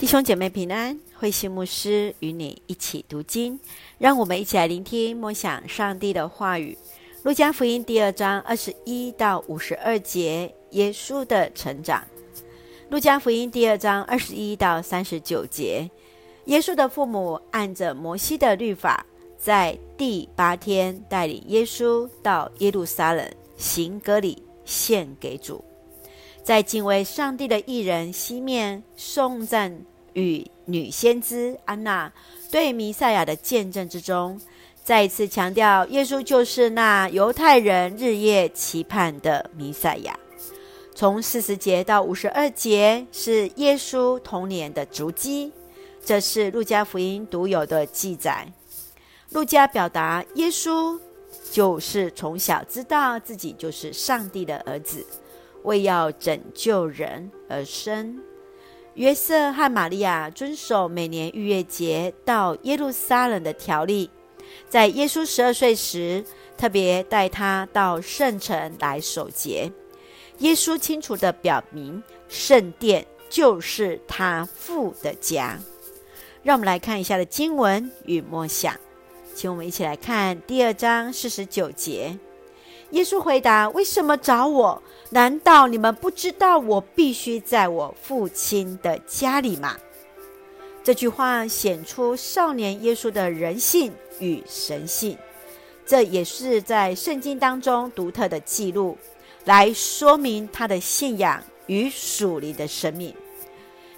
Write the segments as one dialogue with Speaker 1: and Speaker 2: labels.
Speaker 1: 弟兄姐妹平安，慧心牧师与你一起读经，让我们一起来聆听默想上帝的话语。路加福音第二章二十一到五十二节，耶稣的成长。路加福音第二章二十一到三十九节，耶稣的父母按着摩西的律法，在第八天带领耶稣到耶路撒冷行割礼，献给主。在敬畏上帝的义人西面颂赞与女先知安娜对弥赛亚的见证之中，再一次强调耶稣就是那犹太人日夜期盼的弥赛亚。从四十节到五十二节是耶稣童年的足迹，这是路加福音独有的记载。路加表达耶稣就是从小知道自己就是上帝的儿子。为要拯救人而生，约瑟和玛利亚遵守每年逾越节到耶路撒冷的条例，在耶稣十二岁时，特别带他到圣城来守节。耶稣清楚地表明，圣殿就是他父的家。让我们来看一下的经文与默想，请我们一起来看第二章四十九节。耶稣回答：“为什么找我？难道你们不知道我必须在我父亲的家里吗？”这句话显出少年耶稣的人性与神性，这也是在圣经当中独特的记录，来说明他的信仰与属灵的生命。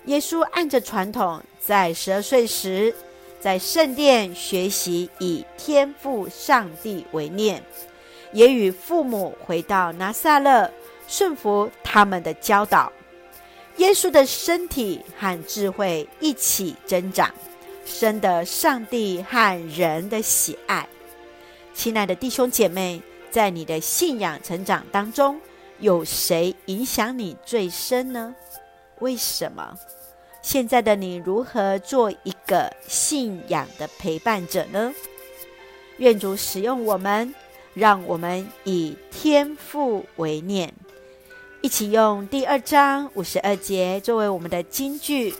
Speaker 1: 耶稣按着传统，在十二岁时，在圣殿学习以天父上帝为念。也与父母回到拿撒勒，顺服他们的教导。耶稣的身体和智慧一起增长，深得上帝和人的喜爱。亲爱的弟兄姐妹，在你的信仰成长当中，有谁影响你最深呢？为什么？现在的你如何做一个信仰的陪伴者呢？愿主使用我们。让我们以天父为念，一起用第二章五十二节作为我们的金句。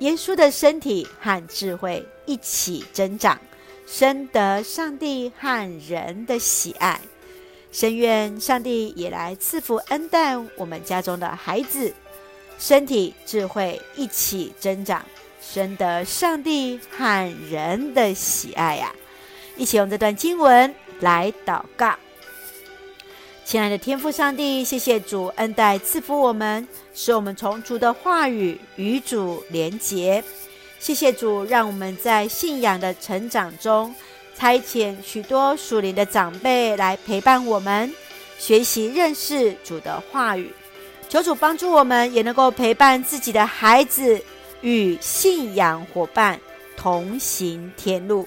Speaker 1: 耶稣的身体和智慧一起增长，深得上帝和人的喜爱。深愿上帝也来赐福恩待我们家中的孩子，身体智慧一起增长，深得上帝和人的喜爱呀！一起用这段经文。来祷告，亲爱的天父上帝，谢谢主恩待赐福我们，使我们从主的话语与主连结。谢谢主，让我们在信仰的成长中，差遣许多属灵的长辈来陪伴我们，学习认识主的话语。求主帮助我们，也能够陪伴自己的孩子与信仰伙伴同行天路。